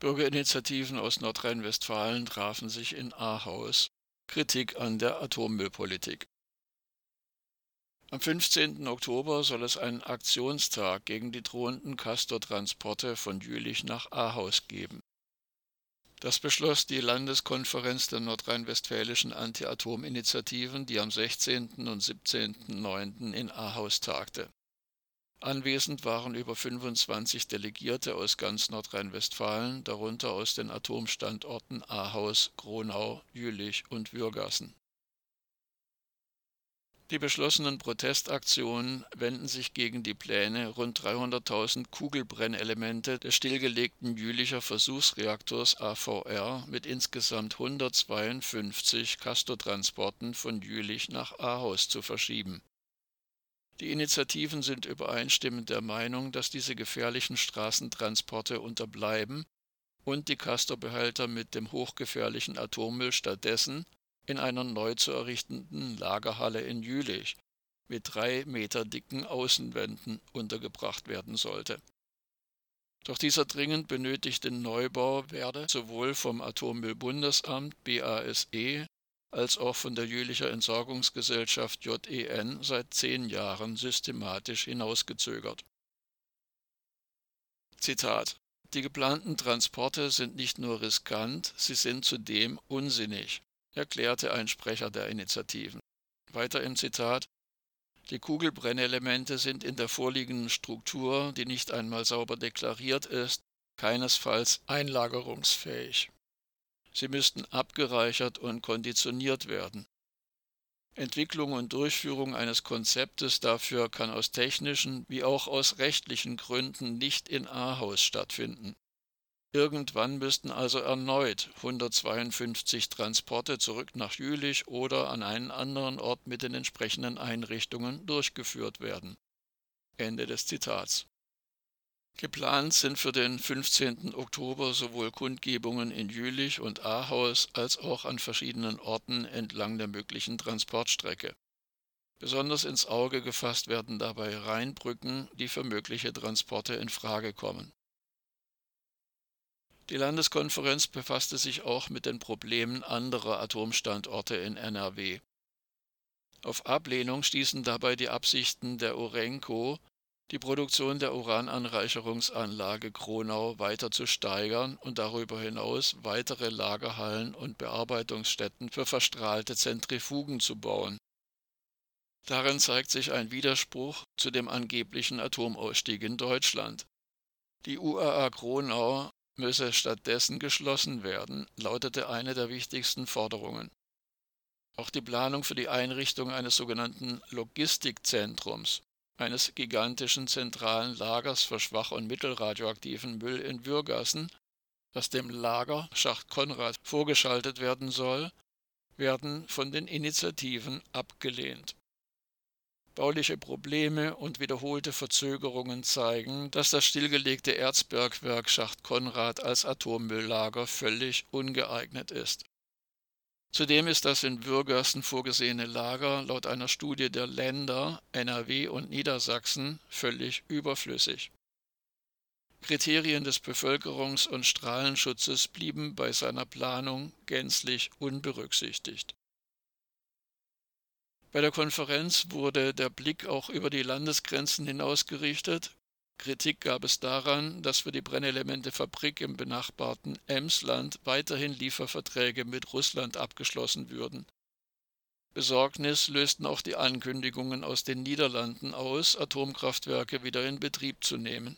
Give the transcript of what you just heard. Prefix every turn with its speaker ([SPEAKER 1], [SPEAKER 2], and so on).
[SPEAKER 1] Bürgerinitiativen aus Nordrhein-Westfalen trafen sich in Ahaus. Kritik an der Atommüllpolitik. Am 15. Oktober soll es einen Aktionstag gegen die drohenden Castortransporte von Jülich nach Ahaus geben. Das beschloss die Landeskonferenz der nordrhein-westfälischen Anti-Atom-Initiativen, die am 16. und 17.09. in Ahaus tagte. Anwesend waren über 25 Delegierte aus ganz Nordrhein-Westfalen, darunter aus den Atomstandorten Ahaus, Gronau, Jülich und Würgassen. Die beschlossenen Protestaktionen wenden sich gegen die Pläne, rund 300.000 Kugelbrennelemente des stillgelegten Jülicher Versuchsreaktors AVR mit insgesamt 152 Castortransporten von Jülich nach Ahaus zu verschieben die Initiativen sind übereinstimmend der Meinung, dass diese gefährlichen Straßentransporte unterbleiben und die Castor-Behälter mit dem hochgefährlichen Atommüll stattdessen in einer neu zu errichtenden Lagerhalle in Jülich mit drei Meter dicken Außenwänden untergebracht werden sollte. Doch dieser dringend benötigte Neubau werde sowohl vom Atommüllbundesamt BASE als auch von der Jülicher Entsorgungsgesellschaft JEN seit zehn Jahren systematisch hinausgezögert. Zitat Die geplanten Transporte sind nicht nur riskant, sie sind zudem unsinnig, erklärte ein Sprecher der Initiativen. Weiter im Zitat Die Kugelbrennelemente sind in der vorliegenden Struktur, die nicht einmal sauber deklariert ist, keinesfalls einlagerungsfähig. Sie müssten abgereichert und konditioniert werden. Entwicklung und Durchführung eines Konzeptes dafür kann aus technischen wie auch aus rechtlichen Gründen nicht in Ahaus stattfinden. Irgendwann müssten also erneut 152 Transporte zurück nach Jülich oder an einen anderen Ort mit den entsprechenden Einrichtungen durchgeführt werden. Ende des Zitats. Geplant sind für den 15. Oktober sowohl Kundgebungen in Jülich und Ahaus als auch an verschiedenen Orten entlang der möglichen Transportstrecke. Besonders ins Auge gefasst werden dabei Rheinbrücken, die für mögliche Transporte in Frage kommen. Die Landeskonferenz befasste sich auch mit den Problemen anderer Atomstandorte in NRW. Auf Ablehnung stießen dabei die Absichten der Urenco, die Produktion der Urananreicherungsanlage Kronau weiter zu steigern und darüber hinaus weitere Lagerhallen und Bearbeitungsstätten für verstrahlte Zentrifugen zu bauen. Darin zeigt sich ein Widerspruch zu dem angeblichen Atomausstieg in Deutschland. Die UAA Kronau müsse stattdessen geschlossen werden, lautete eine der wichtigsten Forderungen. Auch die Planung für die Einrichtung eines sogenannten Logistikzentrums eines gigantischen zentralen Lagers für schwach- und mittelradioaktiven Müll in Würgassen, das dem Lager Schacht Konrad vorgeschaltet werden soll, werden von den Initiativen abgelehnt. Bauliche Probleme und wiederholte Verzögerungen zeigen, dass das stillgelegte Erzbergwerk Schacht Konrad als Atommülllager völlig ungeeignet ist. Zudem ist das in Würgassen vorgesehene Lager laut einer Studie der Länder NRW und Niedersachsen völlig überflüssig. Kriterien des Bevölkerungs- und Strahlenschutzes blieben bei seiner Planung gänzlich unberücksichtigt. Bei der Konferenz wurde der Blick auch über die Landesgrenzen hinaus gerichtet Kritik gab es daran, dass für die Brennelementefabrik im benachbarten Emsland weiterhin Lieferverträge mit Russland abgeschlossen würden. Besorgnis lösten auch die Ankündigungen aus den Niederlanden aus, Atomkraftwerke wieder in Betrieb zu nehmen